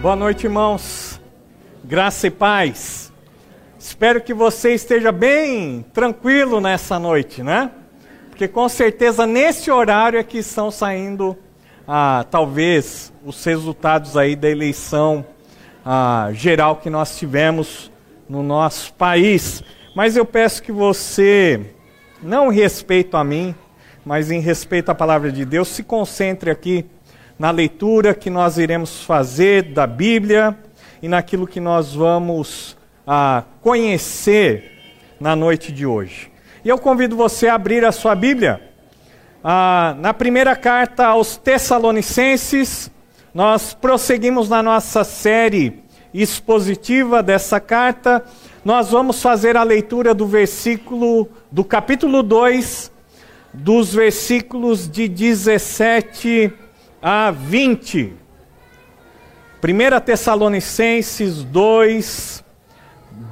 Boa noite, irmãos. Graça e paz. Espero que você esteja bem tranquilo nessa noite, né? Porque com certeza nesse horário é que estão saindo, ah, talvez, os resultados aí da eleição ah, geral que nós tivemos no nosso país. Mas eu peço que você, não em respeito a mim, mas em respeito à palavra de Deus, se concentre aqui na leitura que nós iremos fazer da Bíblia e naquilo que nós vamos ah, conhecer na noite de hoje. E eu convido você a abrir a sua Bíblia. Ah, na primeira carta aos Tessalonicenses, nós prosseguimos na nossa série expositiva dessa carta. Nós vamos fazer a leitura do versículo, do capítulo 2, dos versículos de 17 a 20. 1 Tessalonicenses 2,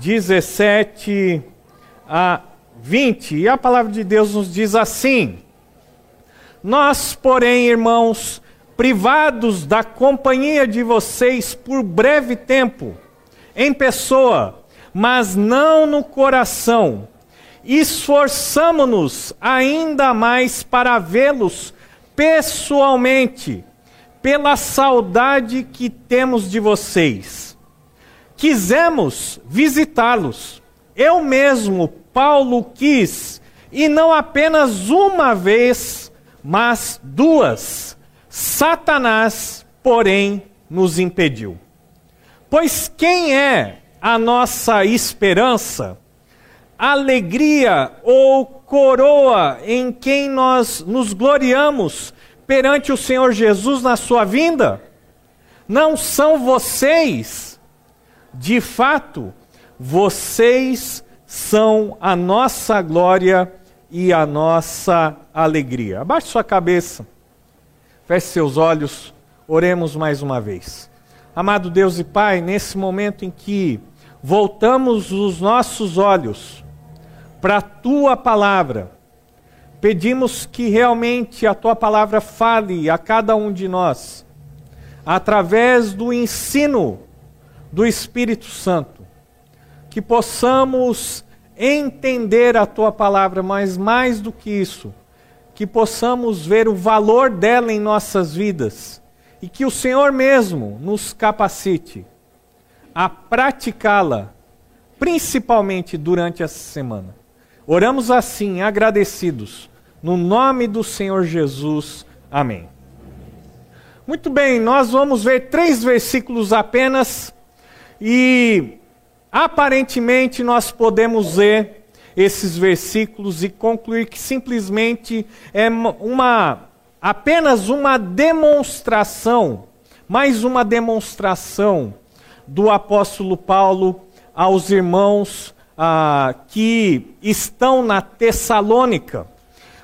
17 a 20. E a palavra de Deus nos diz assim: Nós, porém, irmãos, privados da companhia de vocês por breve tempo, em pessoa, mas não no coração, esforçamo-nos ainda mais para vê-los pessoalmente, pela saudade que temos de vocês. Quisemos visitá-los. Eu mesmo, Paulo, quis, e não apenas uma vez, mas duas. Satanás, porém, nos impediu. Pois quem é a nossa esperança, alegria ou coroa em quem nós nos gloriamos perante o Senhor Jesus na sua vinda? Não são vocês, de fato, vocês são a nossa glória e a nossa alegria. Abaixe sua cabeça, feche seus olhos, oremos mais uma vez. Amado Deus e Pai, nesse momento em que voltamos os nossos olhos para a tua palavra. Pedimos que realmente a tua palavra fale a cada um de nós, através do ensino do Espírito Santo, que possamos entender a tua palavra, mas mais do que isso, que possamos ver o valor dela em nossas vidas e que o Senhor mesmo nos capacite a praticá-la, principalmente durante essa semana. Oramos assim, agradecidos, no nome do Senhor Jesus. Amém. Muito bem, nós vamos ver três versículos apenas e aparentemente nós podemos ler esses versículos e concluir que simplesmente é uma apenas uma demonstração, mais uma demonstração do apóstolo Paulo aos irmãos ah, que estão na Tessalônica.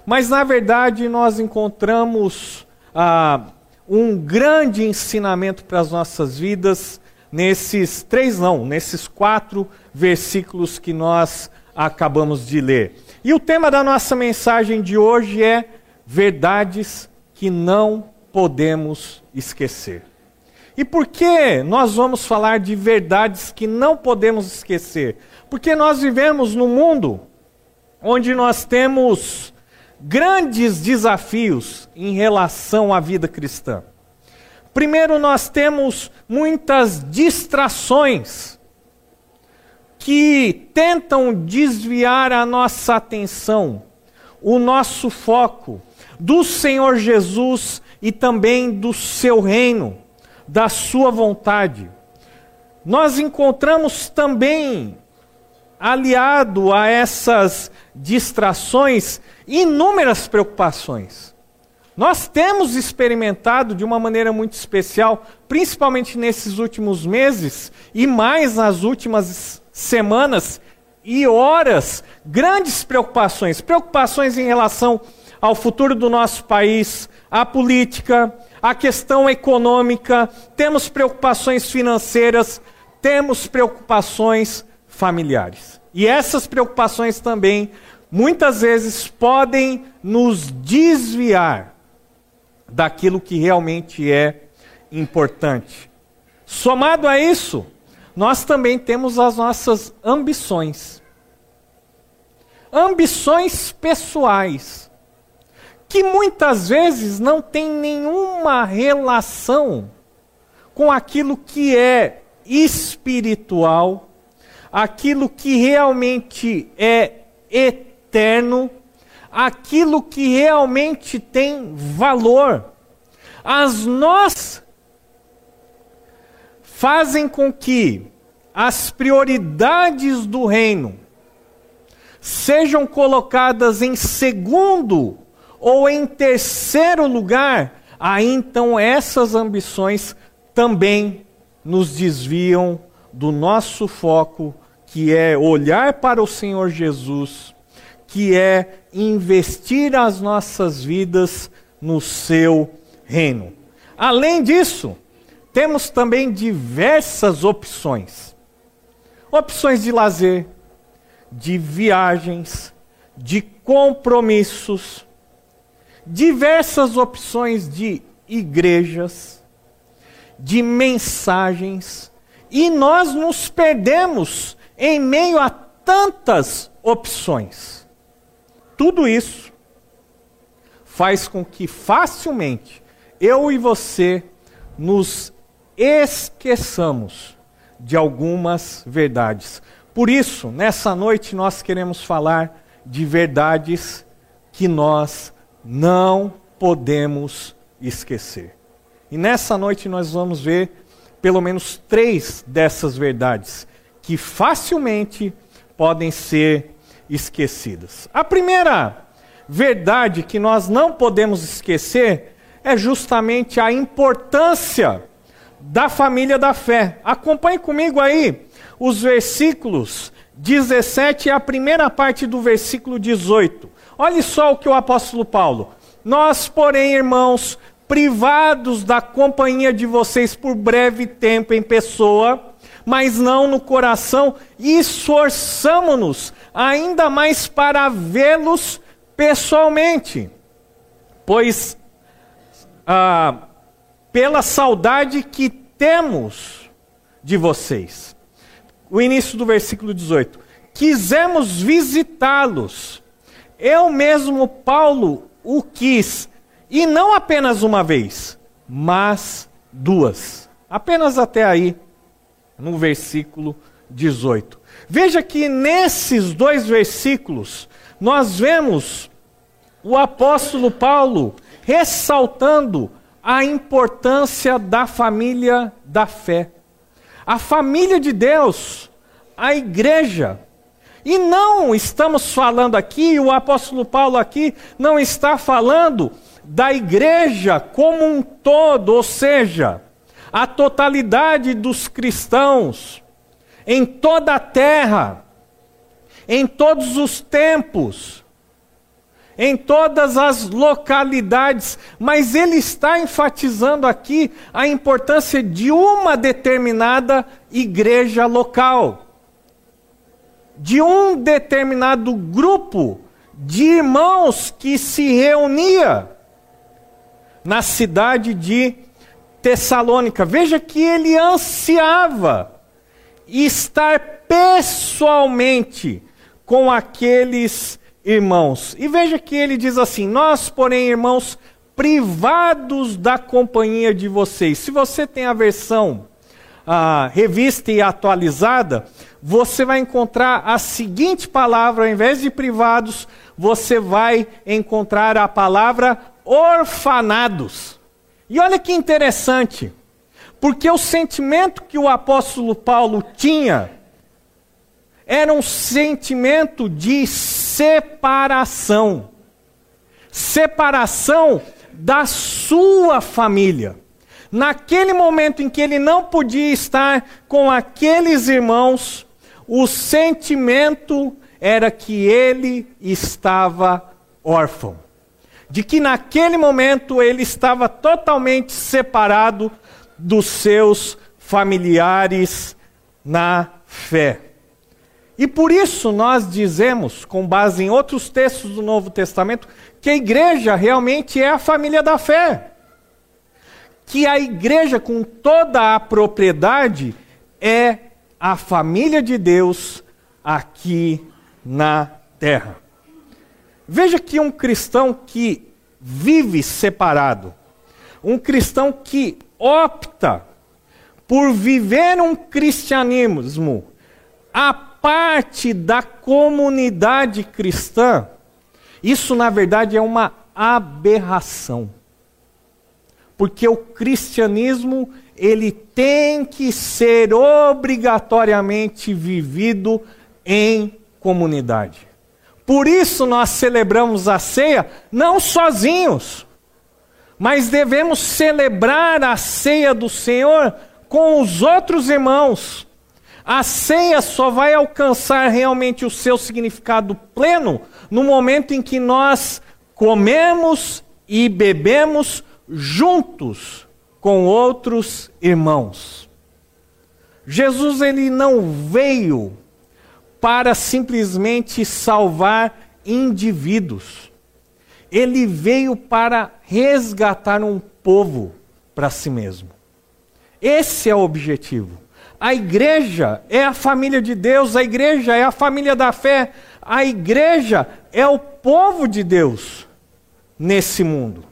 Mas, na verdade, nós encontramos ah, um grande ensinamento para as nossas vidas nesses três, não, nesses quatro versículos que nós acabamos de ler. E o tema da nossa mensagem de hoje é verdades que não podemos esquecer. E por que nós vamos falar de verdades que não podemos esquecer? Porque nós vivemos num mundo onde nós temos grandes desafios em relação à vida cristã. Primeiro, nós temos muitas distrações que tentam desviar a nossa atenção, o nosso foco do Senhor Jesus e também do seu reino, da sua vontade. Nós encontramos também aliado a essas distrações, inúmeras preocupações. Nós temos experimentado de uma maneira muito especial, principalmente nesses últimos meses e mais nas últimas semanas e horas, grandes preocupações, preocupações em relação ao futuro do nosso país, à política, à questão econômica, temos preocupações financeiras, temos preocupações familiares. E essas preocupações também, muitas vezes, podem nos desviar daquilo que realmente é importante. Somado a isso, nós também temos as nossas ambições. Ambições pessoais, que muitas vezes não têm nenhuma relação com aquilo que é espiritual, aquilo que realmente é eterno, aquilo que realmente tem valor. As nós fazem com que as prioridades do reino sejam colocadas em segundo ou em terceiro lugar, aí então essas ambições também nos desviam do nosso foco, que é olhar para o Senhor Jesus, que é investir as nossas vidas no seu reino. Além disso, temos também diversas opções. Opções de lazer, de viagens, de compromissos, diversas opções de igrejas, de mensagens, e nós nos perdemos em meio a tantas opções. Tudo isso faz com que facilmente eu e você nos esqueçamos de algumas verdades. Por isso, nessa noite nós queremos falar de verdades que nós não podemos esquecer. E nessa noite nós vamos ver pelo menos três dessas verdades que facilmente podem ser esquecidas. A primeira verdade que nós não podemos esquecer é justamente a importância da família da fé. Acompanhe comigo aí os versículos 17 e a primeira parte do versículo 18. Olhe só o que o apóstolo Paulo. Nós, porém, irmãos, privados da companhia de vocês por breve tempo em pessoa, mas não no coração, esforçamo-nos ainda mais para vê-los pessoalmente, pois ah, pela saudade que temos de vocês. O início do versículo 18. Quisemos visitá-los. Eu mesmo, Paulo, o quis, e não apenas uma vez, mas duas. Apenas até aí, no versículo 18. Veja que nesses dois versículos, nós vemos o apóstolo Paulo ressaltando a importância da família da fé. A família de Deus, a igreja. E não estamos falando aqui, o apóstolo Paulo aqui não está falando da igreja como um todo, ou seja, a totalidade dos cristãos em toda a terra, em todos os tempos em todas as localidades, mas ele está enfatizando aqui a importância de uma determinada igreja local, de um determinado grupo de irmãos que se reunia na cidade de Tessalônica. Veja que ele ansiava estar pessoalmente com aqueles irmãos. E veja que ele diz assim: Nós, porém, irmãos, privados da companhia de vocês. Se você tem a versão revista e atualizada, você vai encontrar a seguinte palavra, ao invés de privados, você vai encontrar a palavra orfanados. E olha que interessante, porque o sentimento que o apóstolo Paulo tinha era um sentimento de separação. Separação da sua família. Naquele momento em que ele não podia estar com aqueles irmãos, o sentimento era que ele estava órfão. De que naquele momento ele estava totalmente separado dos seus familiares na fé. E por isso nós dizemos, com base em outros textos do Novo Testamento, que a igreja realmente é a família da fé. Que a igreja, com toda a propriedade, é a família de Deus aqui na terra. Veja que um cristão que vive separado, um cristão que opta por viver um cristianismo a parte da comunidade cristã, isso na verdade é uma aberração. Porque o cristianismo, ele tem que ser obrigatoriamente vivido em comunidade. Por isso nós celebramos a ceia não sozinhos, mas devemos celebrar a ceia do Senhor com os outros irmãos. A ceia só vai alcançar realmente o seu significado pleno no momento em que nós comemos e bebemos juntos com outros irmãos. Jesus ele não veio para simplesmente salvar indivíduos. Ele veio para resgatar um povo para si mesmo. Esse é o objetivo. A igreja é a família de Deus, a igreja é a família da fé, a igreja é o povo de Deus nesse mundo.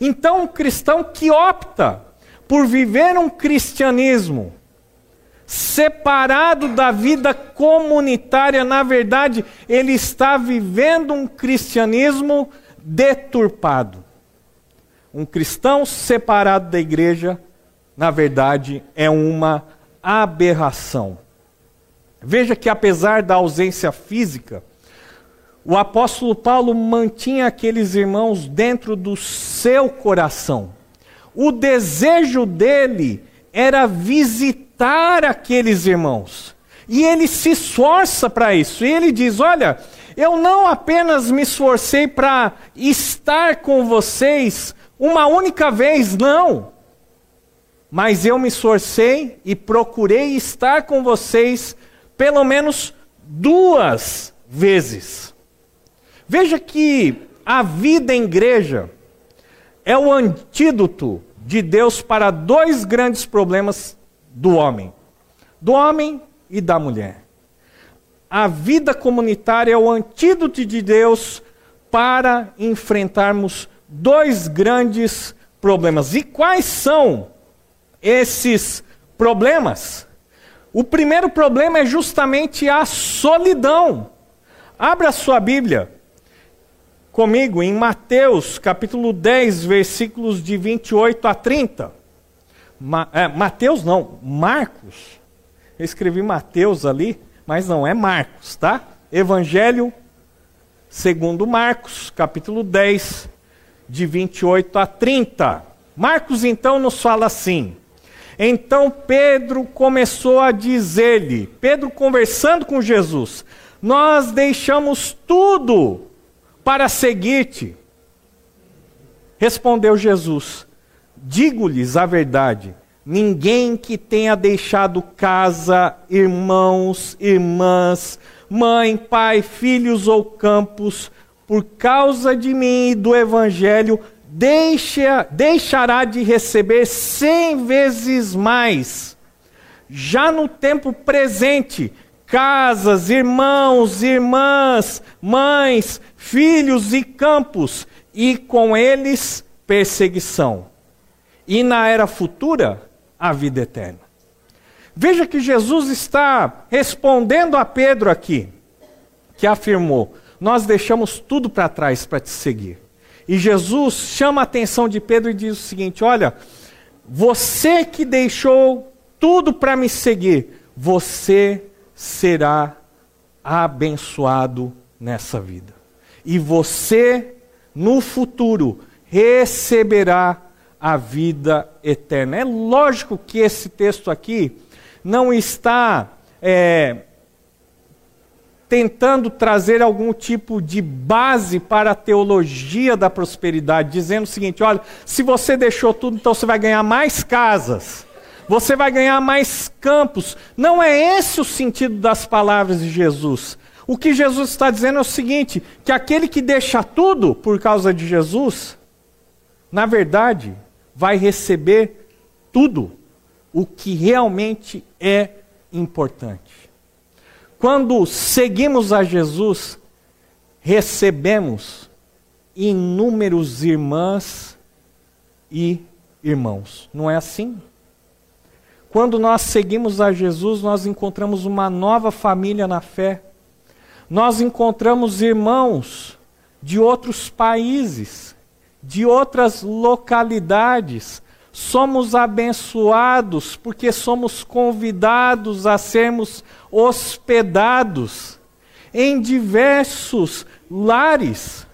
Então, um cristão que opta por viver um cristianismo separado da vida comunitária, na verdade, ele está vivendo um cristianismo deturpado. Um cristão separado da igreja, na verdade, é uma aberração. Veja que, apesar da ausência física, o apóstolo Paulo mantinha aqueles irmãos dentro do seu coração. O desejo dele era visitar aqueles irmãos. E ele se esforça para isso. E ele diz: Olha, eu não apenas me esforcei para estar com vocês uma única vez, não. Mas eu me esforcei e procurei estar com vocês pelo menos duas vezes. Veja que a vida em igreja é o antídoto de Deus para dois grandes problemas do homem, do homem e da mulher. A vida comunitária é o antídoto de Deus para enfrentarmos dois grandes problemas. E quais são esses problemas? O primeiro problema é justamente a solidão. Abra sua Bíblia comigo em Mateus, capítulo 10, versículos de 28 a 30. Ma, é, Mateus não, Marcos. Eu escrevi Mateus ali, mas não, é Marcos, tá? Evangelho segundo Marcos, capítulo 10, de 28 a 30. Marcos então nos fala assim: Então Pedro começou a dizer-lhe, Pedro conversando com Jesus: Nós deixamos tudo para seguir-te. Respondeu Jesus: Digo-lhes a verdade: ninguém que tenha deixado casa, irmãos, irmãs, mãe, pai, filhos ou campos, por causa de mim e do Evangelho, deixa, deixará de receber cem vezes mais. Já no tempo presente, casas, irmãos, irmãs, mães, filhos e campos, e com eles perseguição e na era futura, a vida eterna. Veja que Jesus está respondendo a Pedro aqui, que afirmou: Nós deixamos tudo para trás para te seguir. E Jesus chama a atenção de Pedro e diz o seguinte: Olha, você que deixou tudo para me seguir, você será abençoado nessa vida. E você, no futuro, receberá a vida eterna. É lógico que esse texto aqui não está é, tentando trazer algum tipo de base para a teologia da prosperidade, dizendo o seguinte: olha, se você deixou tudo, então você vai ganhar mais casas, você vai ganhar mais campos. Não é esse o sentido das palavras de Jesus. O que Jesus está dizendo é o seguinte: que aquele que deixa tudo por causa de Jesus, na verdade, vai receber tudo o que realmente é importante. Quando seguimos a Jesus, recebemos inúmeros irmãs e irmãos. Não é assim? Quando nós seguimos a Jesus, nós encontramos uma nova família na fé. Nós encontramos irmãos de outros países, de outras localidades. Somos abençoados porque somos convidados a sermos hospedados em diversos lares.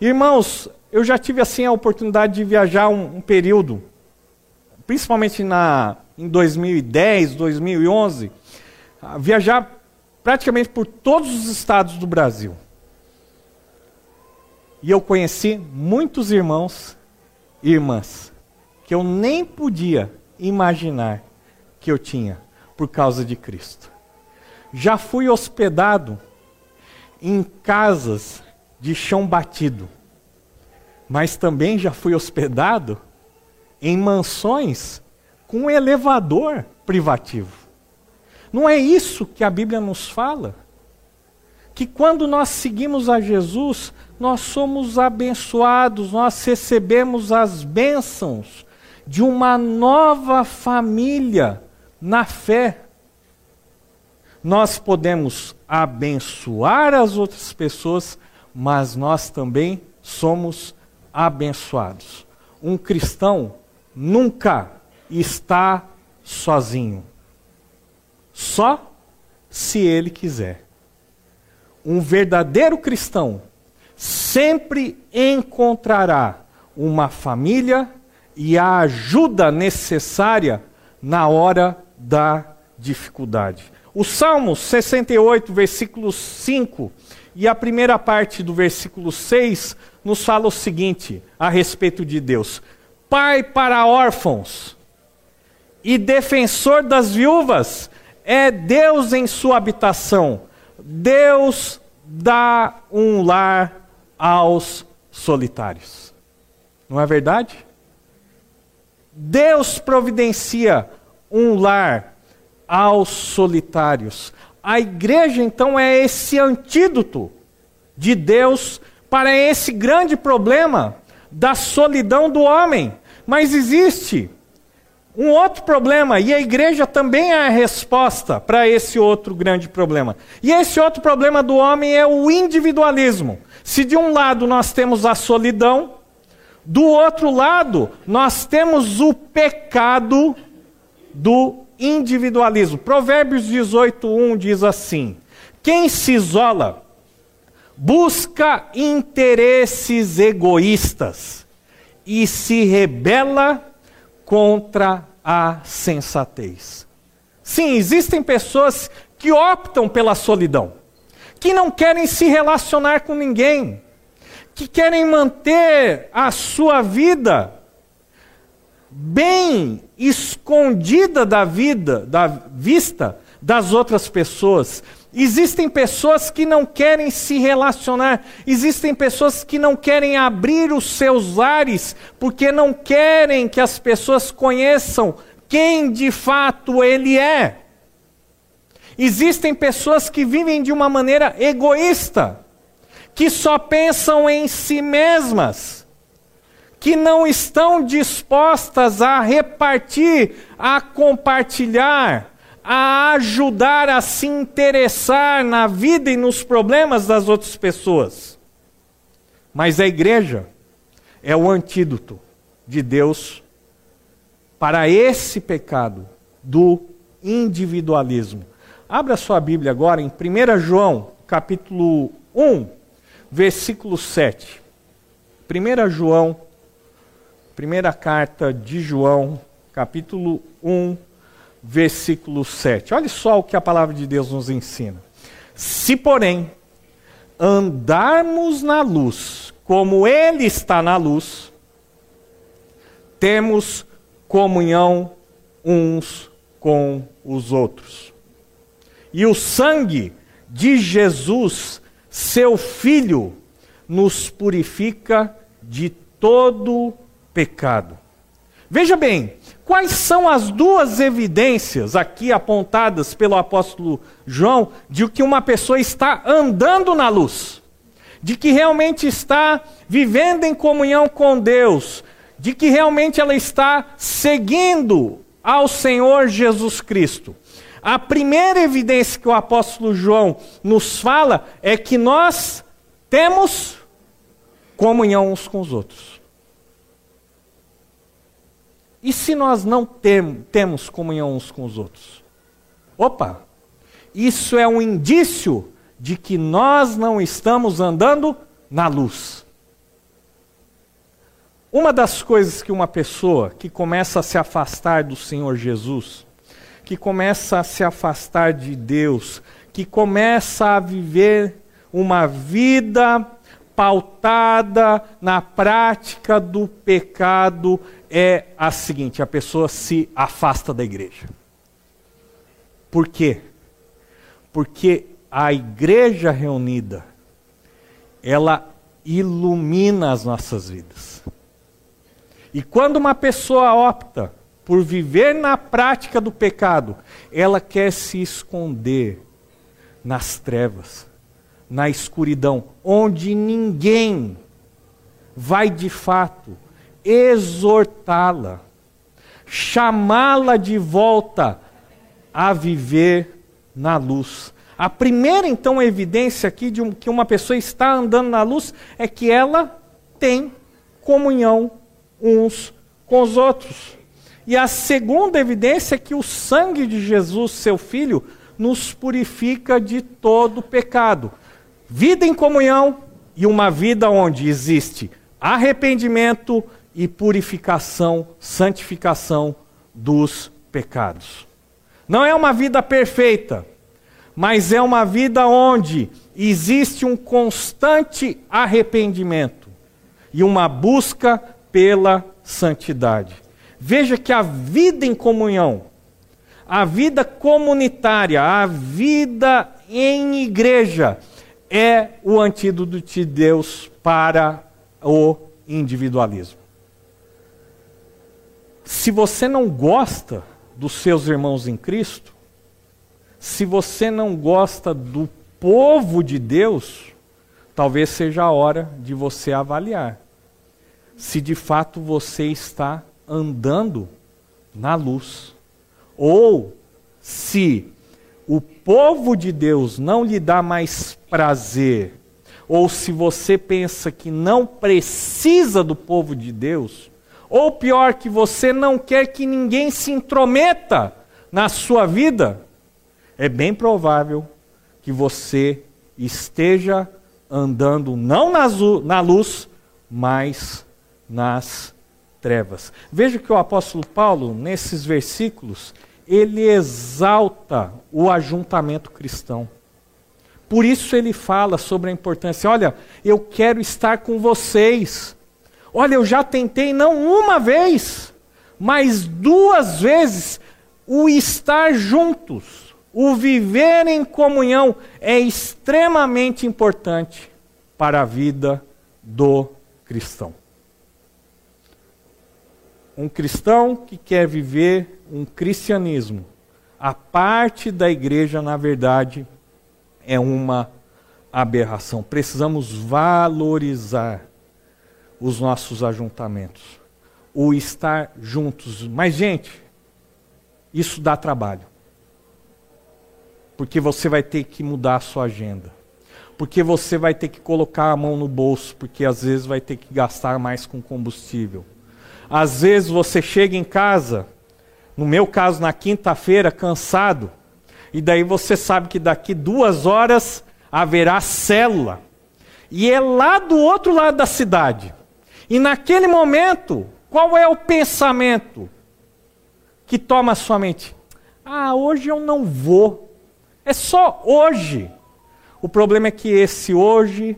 Irmãos, eu já tive assim a oportunidade de viajar um, um período, principalmente na, em 2010, 2011, viajar praticamente por todos os estados do Brasil. E eu conheci muitos irmãos e irmãs que eu nem podia imaginar que eu tinha por causa de Cristo. Já fui hospedado em casas de chão batido, mas também já fui hospedado em mansões com elevador privativo. Não é isso que a Bíblia nos fala? Que quando nós seguimos a Jesus, nós somos abençoados, nós recebemos as bênçãos de uma nova família na fé. Nós podemos abençoar as outras pessoas, mas nós também somos abençoados. Um cristão nunca está sozinho. Só se ele quiser. Um verdadeiro cristão sempre encontrará uma família e a ajuda necessária na hora da dificuldade. O Salmo 68, versículo 5 e a primeira parte do versículo 6 nos fala o seguinte a respeito de Deus: Pai para órfãos e defensor das viúvas, é Deus em sua habitação. Deus dá um lar aos solitários. Não é verdade? Deus providencia um lar aos solitários. A igreja, então, é esse antídoto de Deus para esse grande problema da solidão do homem. Mas existe um outro problema, e a igreja também é a resposta para esse outro grande problema. E esse outro problema do homem é o individualismo. Se de um lado nós temos a solidão, do outro lado nós temos o pecado do individualismo. Provérbios 18:1 diz assim: Quem se isola busca interesses egoístas e se rebela contra a sensatez. Sim, existem pessoas que optam pela solidão que não querem se relacionar com ninguém, que querem manter a sua vida bem escondida da vida, da vista das outras pessoas. Existem pessoas que não querem se relacionar, existem pessoas que não querem abrir os seus lares, porque não querem que as pessoas conheçam quem de fato ele é. Existem pessoas que vivem de uma maneira egoísta, que só pensam em si mesmas, que não estão dispostas a repartir, a compartilhar, a ajudar a se interessar na vida e nos problemas das outras pessoas. Mas a igreja é o antídoto de Deus para esse pecado do individualismo. Abra sua Bíblia agora em 1 João, capítulo 1, versículo 7. 1 João, primeira carta de João, capítulo 1, versículo 7. Olha só o que a palavra de Deus nos ensina. Se, porém, andarmos na luz, como Ele está na luz, temos comunhão uns com os outros e o sangue de Jesus, seu Filho, nos purifica de todo pecado. Veja bem, quais são as duas evidências aqui apontadas pelo apóstolo João de que uma pessoa está andando na luz, de que realmente está vivendo em comunhão com Deus, de que realmente ela está seguindo ao Senhor Jesus Cristo. A primeira evidência que o apóstolo João nos fala é que nós temos comunhão uns com os outros. E se nós não tem, temos comunhão uns com os outros? Opa! Isso é um indício de que nós não estamos andando na luz. Uma das coisas que uma pessoa que começa a se afastar do Senhor Jesus, que começa a se afastar de Deus, que começa a viver uma vida pautada na prática do pecado, é a seguinte: a pessoa se afasta da igreja. Por quê? Porque a igreja reunida, ela ilumina as nossas vidas. E quando uma pessoa opta por viver na prática do pecado, ela quer se esconder nas trevas, na escuridão, onde ninguém vai de fato exortá-la, chamá-la de volta a viver na luz. A primeira, então, evidência aqui de que uma pessoa está andando na luz é que ela tem comunhão uns com os outros. E a segunda evidência é que o sangue de Jesus, seu Filho, nos purifica de todo pecado. Vida em comunhão e uma vida onde existe arrependimento e purificação, santificação dos pecados. Não é uma vida perfeita, mas é uma vida onde existe um constante arrependimento e uma busca pela santidade. Veja que a vida em comunhão, a vida comunitária, a vida em igreja é o antídoto de Deus para o individualismo. Se você não gosta dos seus irmãos em Cristo, se você não gosta do povo de Deus, talvez seja a hora de você avaliar se de fato você está andando na luz. Ou se o povo de Deus não lhe dá mais prazer, ou se você pensa que não precisa do povo de Deus, ou pior, que você não quer que ninguém se intrometa na sua vida, é bem provável que você esteja andando não na luz, mas nas trevas. Veja que o apóstolo Paulo, nesses versículos, ele exalta o ajuntamento cristão. Por isso ele fala sobre a importância. Olha, eu quero estar com vocês. Olha, eu já tentei não uma vez, mas duas vezes o estar juntos, o viver em comunhão é extremamente importante para a vida do cristão. Um cristão que quer viver um cristianismo, a parte da igreja, na verdade, é uma aberração. Precisamos valorizar os nossos ajuntamentos, o estar juntos. Mas, gente, isso dá trabalho. Porque você vai ter que mudar a sua agenda. Porque você vai ter que colocar a mão no bolso, porque às vezes vai ter que gastar mais com combustível às vezes você chega em casa, no meu caso na quinta-feira, cansado, e daí você sabe que daqui duas horas haverá célula. E é lá do outro lado da cidade. E naquele momento, qual é o pensamento que toma a sua mente? Ah, hoje eu não vou. É só hoje. O problema é que esse hoje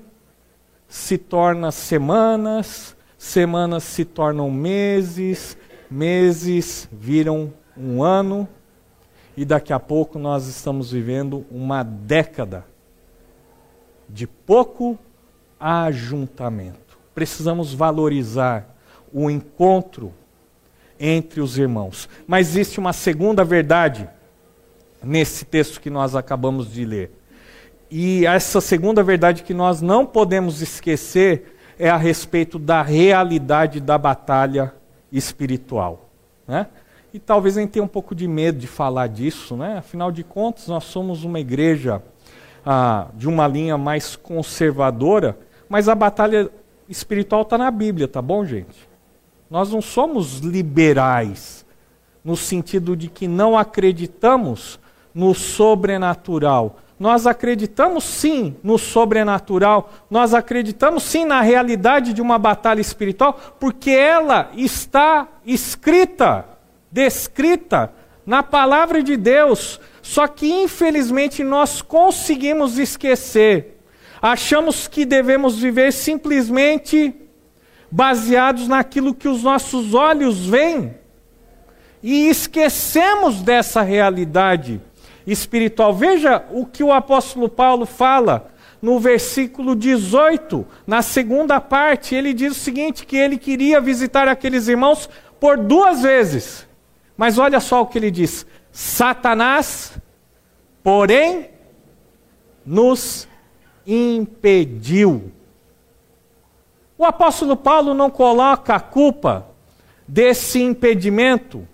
se torna semanas, semanas se tornam meses, meses viram um ano, e daqui a pouco nós estamos vivendo uma década de pouco ajuntamento. Precisamos valorizar o encontro entre os irmãos. Mas existe uma segunda verdade nesse texto que nós acabamos de ler. E essa segunda verdade que nós não podemos esquecer é a respeito da realidade da batalha espiritual. Né? E talvez a gente tenha um pouco de medo de falar disso, né? afinal de contas, nós somos uma igreja ah, de uma linha mais conservadora, mas a batalha espiritual está na Bíblia, tá bom, gente? Nós não somos liberais, no sentido de que não acreditamos no sobrenatural. Nós acreditamos sim no sobrenatural, nós acreditamos sim na realidade de uma batalha espiritual, porque ela está escrita, descrita na palavra de Deus. Só que infelizmente nós conseguimos esquecer. Achamos que devemos viver simplesmente baseados naquilo que os nossos olhos veem. E esquecemos dessa realidade espiritual. Veja o que o apóstolo Paulo fala no versículo 18, na segunda parte, ele diz o seguinte: que ele queria visitar aqueles irmãos por duas vezes. Mas olha só o que ele diz: Satanás, porém, nos impediu. O apóstolo Paulo não coloca a culpa desse impedimento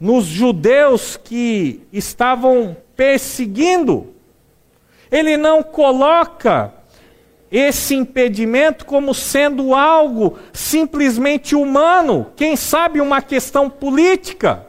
nos judeus que estavam perseguindo. Ele não coloca esse impedimento como sendo algo simplesmente humano, quem sabe uma questão política.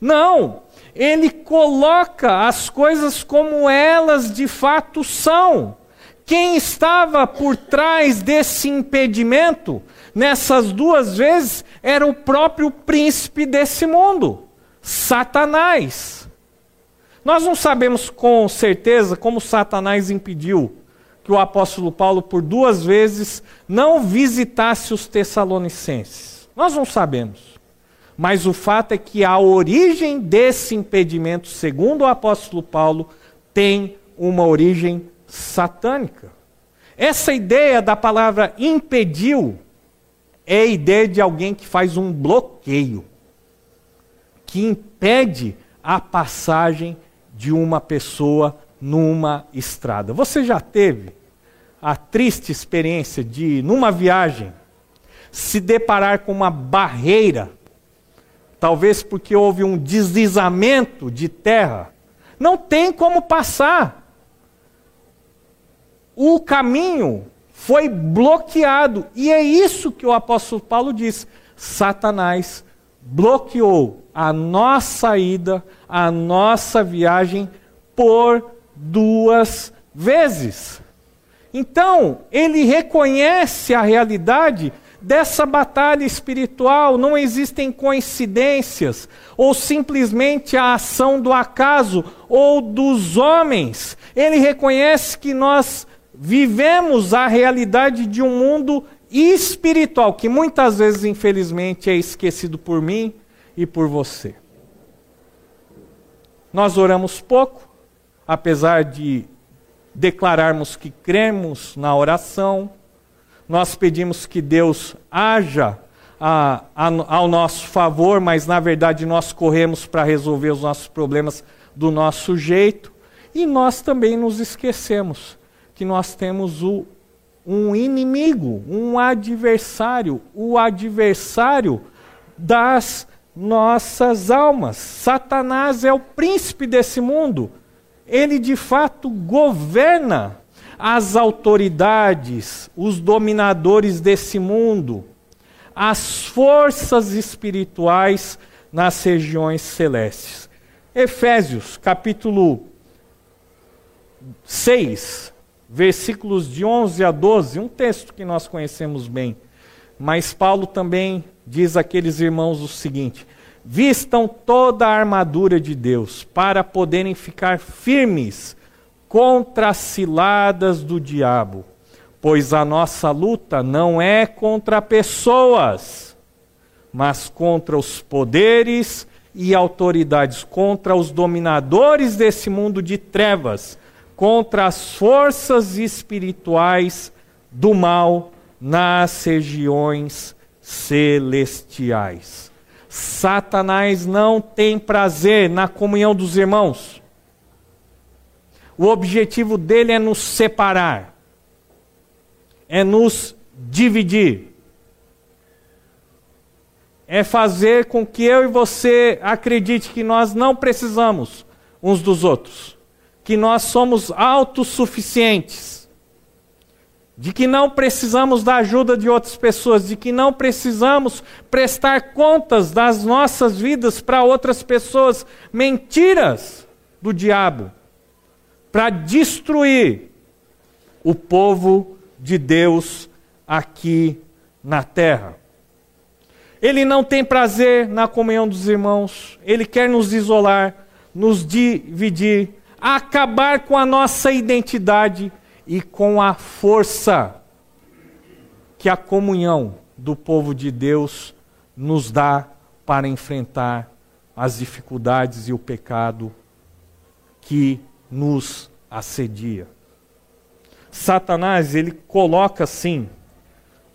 Não, ele coloca as coisas como elas de fato são. Quem estava por trás desse impedimento, nessas duas vezes, era o próprio príncipe desse mundo, Satanás. Nós não sabemos com certeza como Satanás impediu que o apóstolo Paulo, por duas vezes, não visitasse os Tessalonicenses. Nós não sabemos. Mas o fato é que a origem desse impedimento, segundo o apóstolo Paulo, tem uma origem satânica. Essa ideia da palavra impediu é a ideia de alguém que faz um bloqueio, que impede a passagem de uma pessoa numa estrada. Você já teve a triste experiência de, numa viagem, se deparar com uma barreira, talvez porque houve um deslizamento de terra, não tem como passar o caminho foi bloqueado. E é isso que o apóstolo Paulo diz: Satanás bloqueou a nossa ida, a nossa viagem por duas vezes. Então, ele reconhece a realidade dessa batalha espiritual, não existem coincidências, ou simplesmente a ação do acaso ou dos homens. Ele reconhece que nós vivemos a realidade de um mundo espiritual que muitas vezes, infelizmente, é esquecido por mim e por você. Nós oramos pouco, apesar de declararmos que cremos na oração, nós pedimos que Deus haja a, a, ao nosso favor, mas na verdade nós corremos para resolver os nossos problemas do nosso jeito, e nós também nos esquecemos que nós temos o, um inimigo, um adversário, o adversário das nossas almas. Satanás é o príncipe desse mundo. Ele de fato governa as autoridades, os dominadores desse mundo, as forças espirituais nas regiões celestes. Efésios, capítulo 6, versículos de 11 a 12, um texto que nós conhecemos bem. Mas Paulo também diz àqueles irmãos o seguinte: Vistam toda a armadura de Deus para poderem ficar firmes contra as ciladas do diabo, pois a nossa luta não é contra pessoas, mas contra os poderes e autoridades, contra os dominadores desse mundo de trevas contra as forças espirituais do mal nas regiões celestiais. Satanás não tem prazer na comunhão dos irmãos. O objetivo dele é nos separar, é nos dividir, é fazer com que eu e você acredite que nós não precisamos uns dos outros, que nós somos autossuficientes, de que não precisamos da ajuda de outras pessoas, de que não precisamos prestar contas das nossas vidas para outras pessoas. Mentiras do diabo para destruir o povo de Deus aqui na terra. Ele não tem prazer na comunhão dos irmãos, ele quer nos isolar, nos dividir, acabar com a nossa identidade e com a força que a comunhão do povo de Deus nos dá para enfrentar as dificuldades e o pecado que nos assedia. Satanás, ele coloca assim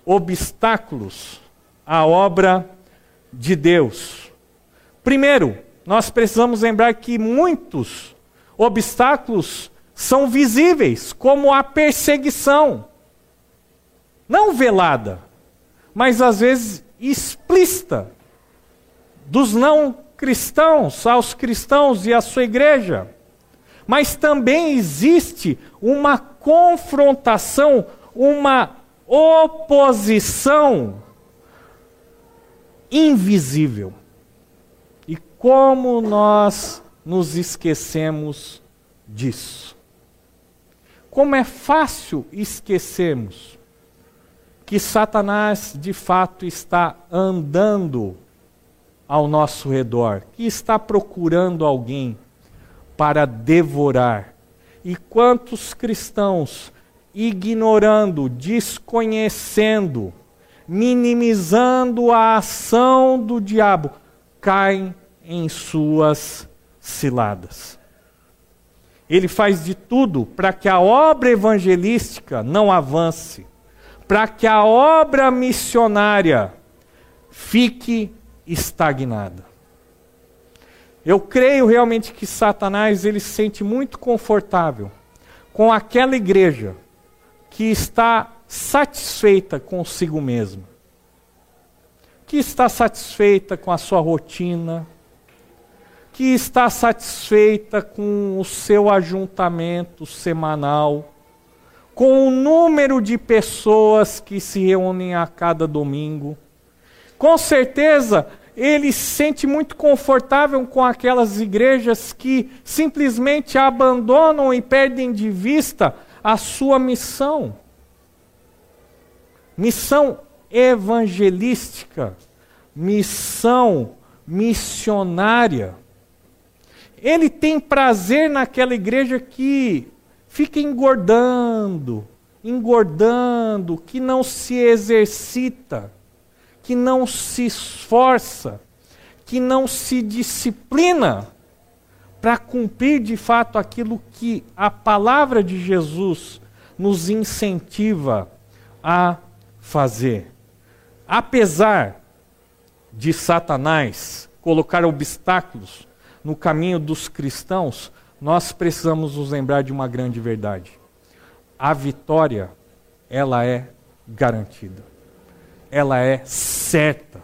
obstáculos à obra de Deus. Primeiro, nós precisamos lembrar que muitos obstáculos são visíveis, como a perseguição. Não velada, mas às vezes explícita dos não cristãos aos cristãos e à sua igreja. Mas também existe uma confrontação, uma oposição invisível. E como nós nos esquecemos disso? Como é fácil esquecermos que Satanás de fato está andando ao nosso redor, que está procurando alguém para devorar. E quantos cristãos ignorando, desconhecendo, minimizando a ação do diabo, caem em suas ciladas. Ele faz de tudo para que a obra evangelística não avance, para que a obra missionária fique estagnada. Eu creio realmente que Satanás ele se sente muito confortável com aquela igreja que está satisfeita consigo mesma, que está satisfeita com a sua rotina, que está satisfeita com o seu ajuntamento semanal, com o número de pessoas que se reúnem a cada domingo. Com certeza, ele se sente muito confortável com aquelas igrejas que simplesmente abandonam e perdem de vista a sua missão. Missão evangelística, missão missionária. Ele tem prazer naquela igreja que fica engordando, engordando, que não se exercita, que não se esforça, que não se disciplina para cumprir de fato aquilo que a palavra de Jesus nos incentiva a fazer. Apesar de Satanás colocar obstáculos no caminho dos cristãos, nós precisamos nos lembrar de uma grande verdade. A vitória, ela é garantida. Ela é certa.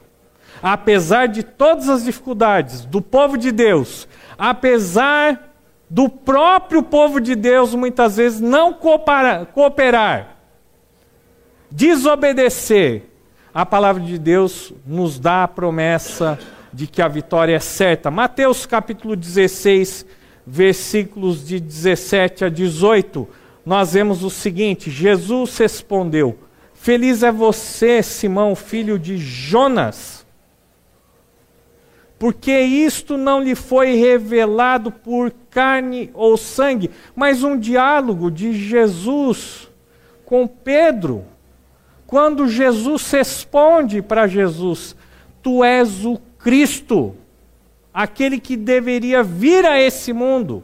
Apesar de todas as dificuldades do povo de Deus apesar do próprio povo de Deus muitas vezes não cooperar, cooperar desobedecer, a palavra de Deus nos dá a promessa de que a vitória é certa. Mateus capítulo 16, versículos de 17 a 18, nós vemos o seguinte: Jesus respondeu: Feliz é você, Simão, filho de Jonas porque isto não lhe foi revelado por carne ou sangue, mas um diálogo de Jesus com Pedro. Quando Jesus responde para Jesus: Tu és o Cristo, aquele que deveria vir a esse mundo.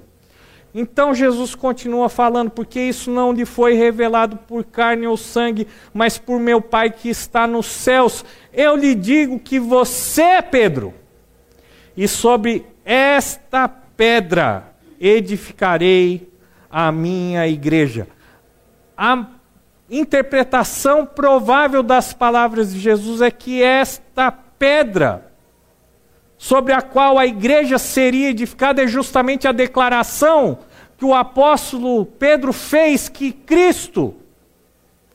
Então Jesus continua falando, porque isso não lhe foi revelado por carne ou sangue, mas por meu Pai que está nos céus. Eu lhe digo que você Pedro, e sobre esta pedra edificarei a minha igreja. A interpretação provável das palavras de Jesus é que esta pedra sobre a qual a igreja seria edificada é justamente a declaração que o apóstolo Pedro fez que Cristo,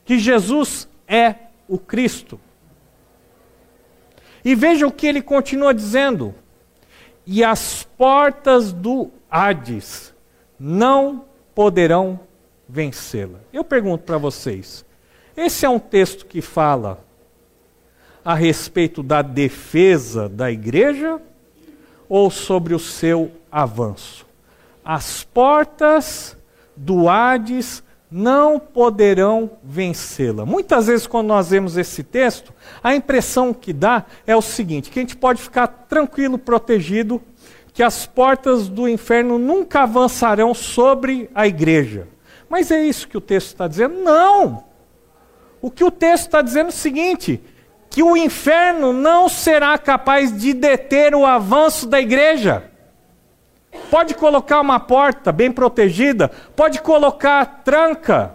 que Jesus é o Cristo. E veja o que ele continua dizendo: e as portas do Hades não poderão vencê-la. Eu pergunto para vocês: esse é um texto que fala a respeito da defesa da igreja ou sobre o seu avanço? As portas do Hades não poderão vencê-la. Muitas vezes, quando nós vemos esse texto, a impressão que dá é o seguinte: que a gente pode ficar tranquilo, protegido, que as portas do inferno nunca avançarão sobre a igreja. Mas é isso que o texto está dizendo? Não! O que o texto está dizendo é o seguinte: que o inferno não será capaz de deter o avanço da igreja. Pode colocar uma porta bem protegida, pode colocar tranca,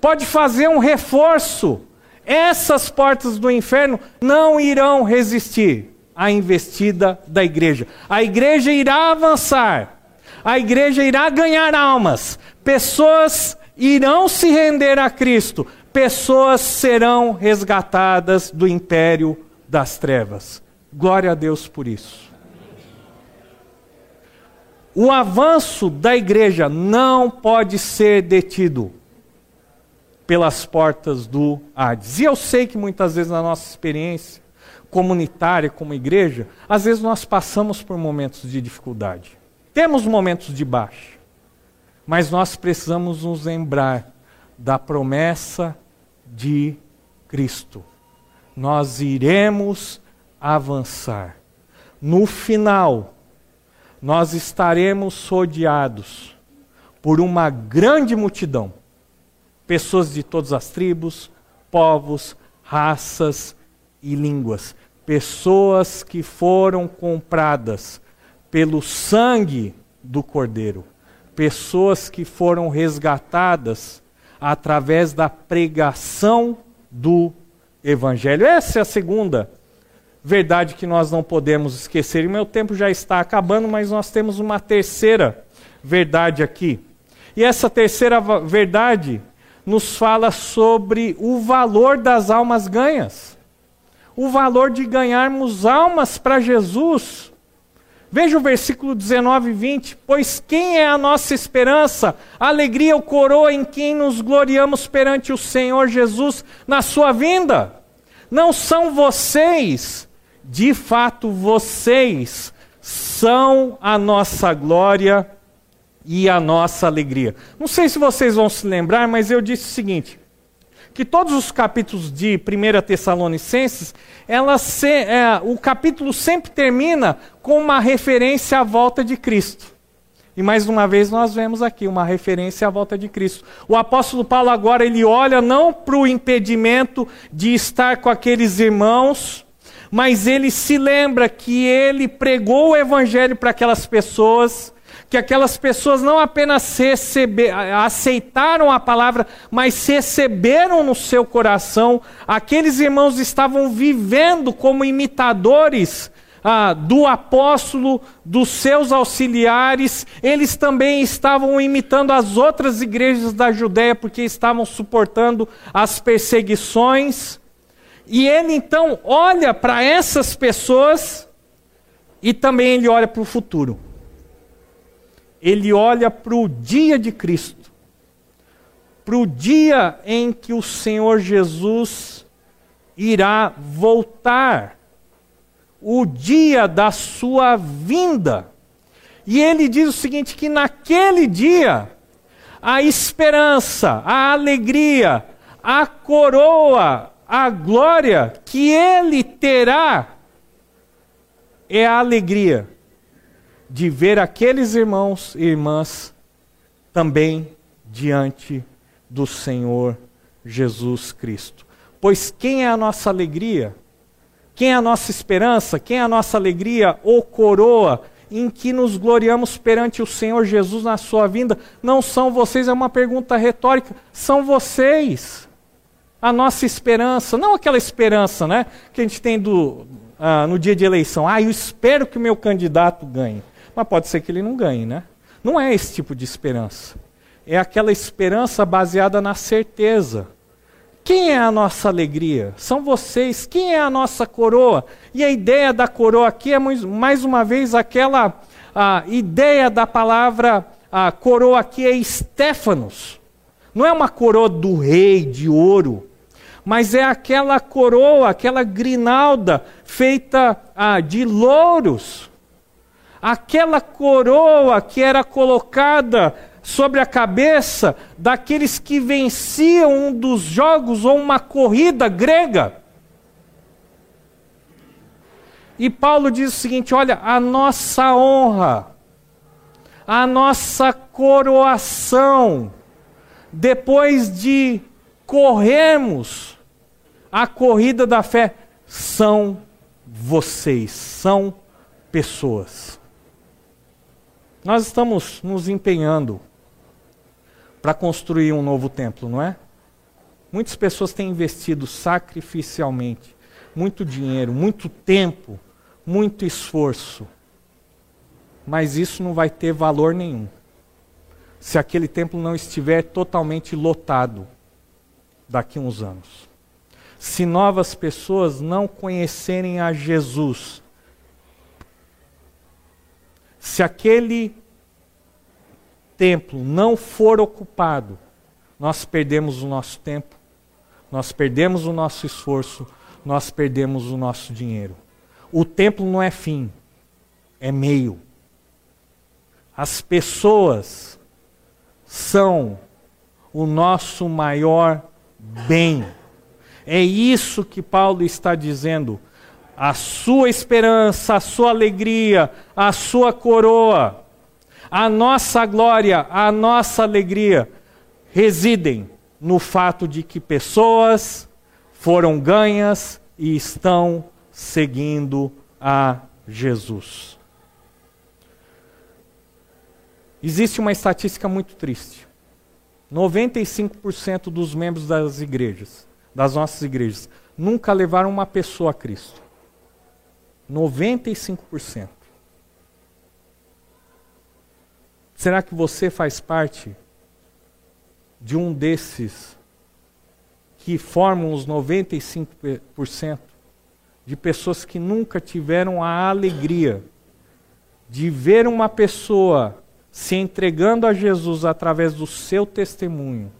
pode fazer um reforço. Essas portas do inferno não irão resistir à investida da igreja. A igreja irá avançar, a igreja irá ganhar almas, pessoas irão se render a Cristo, pessoas serão resgatadas do império das trevas. Glória a Deus por isso. O avanço da igreja não pode ser detido pelas portas do Hades. E eu sei que muitas vezes na nossa experiência comunitária como igreja, às vezes nós passamos por momentos de dificuldade. Temos momentos de baixa. Mas nós precisamos nos lembrar da promessa de Cristo. Nós iremos avançar. No final, nós estaremos rodeados por uma grande multidão, pessoas de todas as tribos, povos, raças e línguas, pessoas que foram compradas pelo sangue do Cordeiro, pessoas que foram resgatadas através da pregação do Evangelho. Essa é a segunda verdade que nós não podemos esquecer. E meu tempo já está acabando, mas nós temos uma terceira verdade aqui. E essa terceira verdade nos fala sobre o valor das almas ganhas. O valor de ganharmos almas para Jesus. Veja o versículo 19 e 20. Pois quem é a nossa esperança, alegria ou coroa em quem nos gloriamos perante o Senhor Jesus na sua vinda? Não são vocês de fato vocês são a nossa glória e a nossa alegria. Não sei se vocês vão se lembrar, mas eu disse o seguinte: que todos os capítulos de 1 Tessalonicenses, ela se, é, o capítulo sempre termina com uma referência à volta de Cristo. E mais uma vez nós vemos aqui uma referência à volta de Cristo. O apóstolo Paulo agora ele olha não para o impedimento de estar com aqueles irmãos mas ele se lembra que ele pregou o evangelho para aquelas pessoas, que aquelas pessoas não apenas aceitaram a palavra, mas receberam no seu coração. Aqueles irmãos estavam vivendo como imitadores ah, do apóstolo, dos seus auxiliares, eles também estavam imitando as outras igrejas da Judéia, porque estavam suportando as perseguições. E ele então olha para essas pessoas e também ele olha para o futuro. Ele olha para o dia de Cristo, para o dia em que o Senhor Jesus irá voltar, o dia da sua vinda. E ele diz o seguinte: que naquele dia, a esperança, a alegria, a coroa, a glória que ele terá é a alegria de ver aqueles irmãos e irmãs também diante do Senhor Jesus Cristo. Pois quem é a nossa alegria? Quem é a nossa esperança? Quem é a nossa alegria ou coroa em que nos gloriamos perante o Senhor Jesus na sua vinda? Não são vocês, é uma pergunta retórica. São vocês. A nossa esperança, não aquela esperança né, que a gente tem do, ah, no dia de eleição. Ah, eu espero que o meu candidato ganhe. Mas pode ser que ele não ganhe, né? Não é esse tipo de esperança. É aquela esperança baseada na certeza. Quem é a nossa alegria? São vocês. Quem é a nossa coroa? E a ideia da coroa aqui é mais uma vez aquela a ideia da palavra a coroa aqui é Stefanos. Não é uma coroa do rei de ouro, mas é aquela coroa, aquela grinalda feita ah, de louros. Aquela coroa que era colocada sobre a cabeça daqueles que venciam um dos jogos ou uma corrida grega. E Paulo diz o seguinte: olha, a nossa honra, a nossa coroação, depois de corrermos a corrida da fé, são vocês, são pessoas. Nós estamos nos empenhando para construir um novo templo, não é? Muitas pessoas têm investido sacrificialmente muito dinheiro, muito tempo, muito esforço. Mas isso não vai ter valor nenhum se aquele templo não estiver totalmente lotado daqui a uns anos. Se novas pessoas não conhecerem a Jesus, se aquele templo não for ocupado, nós perdemos o nosso tempo, nós perdemos o nosso esforço, nós perdemos o nosso dinheiro. O templo não é fim, é meio. As pessoas são o nosso maior bem. É isso que Paulo está dizendo. A sua esperança, a sua alegria, a sua coroa a nossa glória, a nossa alegria residem no fato de que pessoas foram ganhas e estão seguindo a Jesus. Existe uma estatística muito triste. 95% dos membros das igrejas, das nossas igrejas, nunca levaram uma pessoa a Cristo. 95%. Será que você faz parte de um desses que formam os 95% de pessoas que nunca tiveram a alegria de ver uma pessoa se entregando a Jesus através do seu testemunho,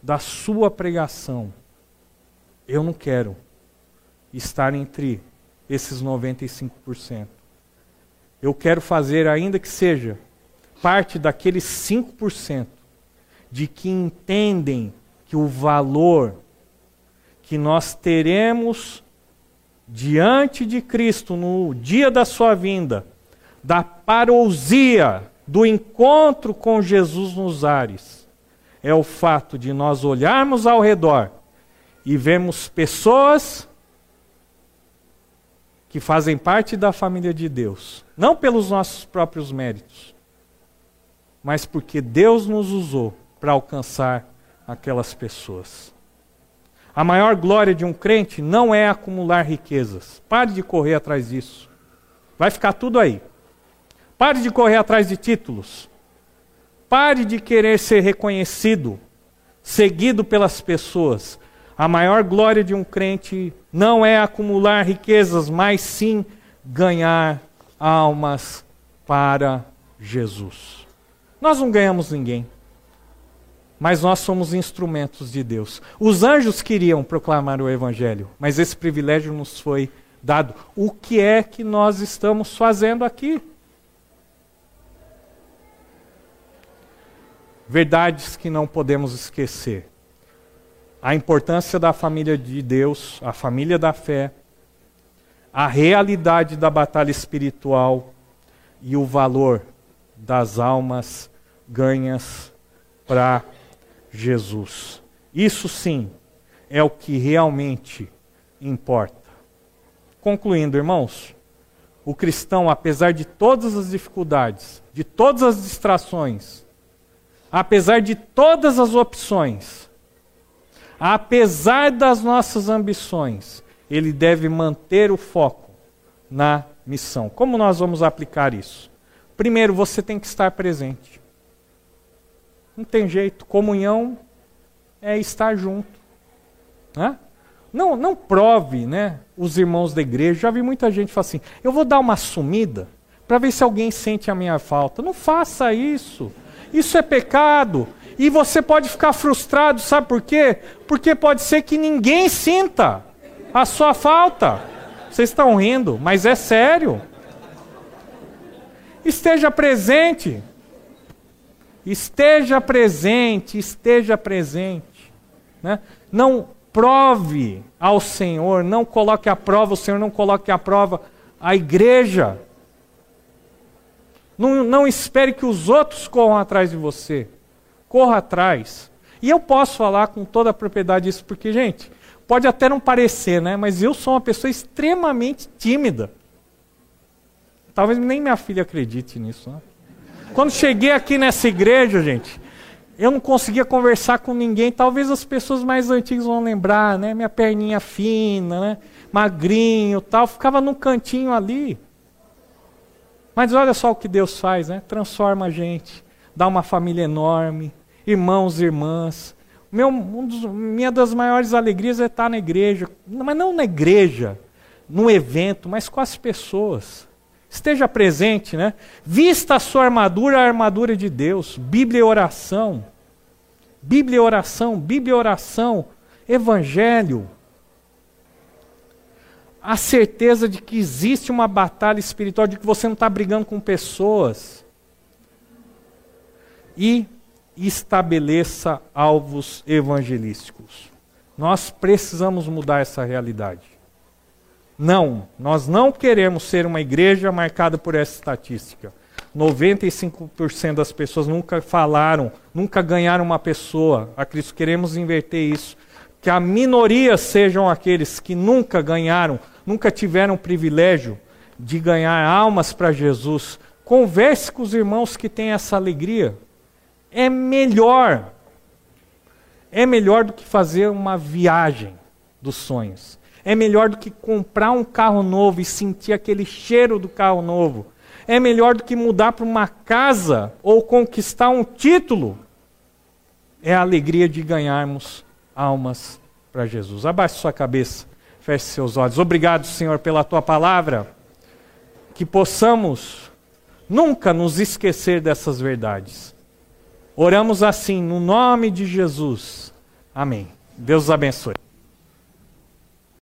da sua pregação? Eu não quero estar entre esses 95%. Eu quero fazer, ainda que seja parte daqueles 5% de que entendem que o valor que nós teremos diante de Cristo no dia da sua vinda, da parousia, do encontro com Jesus nos ares, é o fato de nós olharmos ao redor e vemos pessoas que fazem parte da família de Deus, não pelos nossos próprios méritos, mas porque Deus nos usou para alcançar aquelas pessoas. A maior glória de um crente não é acumular riquezas. Pare de correr atrás disso. Vai ficar tudo aí. Pare de correr atrás de títulos. Pare de querer ser reconhecido, seguido pelas pessoas. A maior glória de um crente não é acumular riquezas, mas sim ganhar almas para Jesus. Nós não ganhamos ninguém, mas nós somos instrumentos de Deus. Os anjos queriam proclamar o Evangelho, mas esse privilégio nos foi dado. O que é que nós estamos fazendo aqui? Verdades que não podemos esquecer. A importância da família de Deus, a família da fé, a realidade da batalha espiritual, e o valor das almas ganhas para Jesus. Isso sim é o que realmente importa. Concluindo, irmãos, o cristão, apesar de todas as dificuldades, de todas as distrações, apesar de todas as opções, apesar das nossas ambições, ele deve manter o foco na missão. Como nós vamos aplicar isso? Primeiro, você tem que estar presente. Não tem jeito. Comunhão é estar junto. Né? Não, não prove né, os irmãos da igreja. Já vi muita gente falar assim: eu vou dar uma sumida para ver se alguém sente a minha falta. Não faça isso. Isso é pecado. E você pode ficar frustrado, sabe por quê? Porque pode ser que ninguém sinta a sua falta. Vocês estão rindo, mas é sério. Esteja presente. Esteja presente, esteja presente. Né? Não prove ao Senhor, não coloque à prova o Senhor, não coloque à prova a igreja. Não, não espere que os outros corram atrás de você. Corra atrás. E eu posso falar com toda a propriedade isso, porque, gente, pode até não parecer, né? Mas eu sou uma pessoa extremamente tímida. Talvez nem minha filha acredite nisso. Né? Quando cheguei aqui nessa igreja, gente, eu não conseguia conversar com ninguém. Talvez as pessoas mais antigas vão lembrar, né? Minha perninha fina, né? Magrinho, tal. Ficava num cantinho ali. Mas olha só o que Deus faz, né? Transforma a gente, dá uma família enorme, irmãos e irmãs. Meu, um dos, minha das maiores alegrias é estar na igreja, mas não na igreja, no evento, mas com as pessoas. Esteja presente, né? Vista a sua armadura, a armadura de Deus. Bíblia e oração. Bíblia e oração, Bíblia e oração, Evangelho. A certeza de que existe uma batalha espiritual, de que você não está brigando com pessoas. E estabeleça alvos evangelísticos. Nós precisamos mudar essa realidade. Não, nós não queremos ser uma igreja marcada por essa estatística. 95% das pessoas nunca falaram, nunca ganharam uma pessoa a Cristo. Queremos inverter isso. Que a minoria sejam aqueles que nunca ganharam, nunca tiveram o privilégio de ganhar almas para Jesus. Converse com os irmãos que têm essa alegria. É melhor. É melhor do que fazer uma viagem dos sonhos é melhor do que comprar um carro novo e sentir aquele cheiro do carro novo. É melhor do que mudar para uma casa ou conquistar um título. É a alegria de ganharmos almas para Jesus. Abaixe sua cabeça, feche seus olhos. Obrigado, Senhor, pela tua palavra. Que possamos nunca nos esquecer dessas verdades. Oramos assim, no nome de Jesus. Amém. Deus abençoe.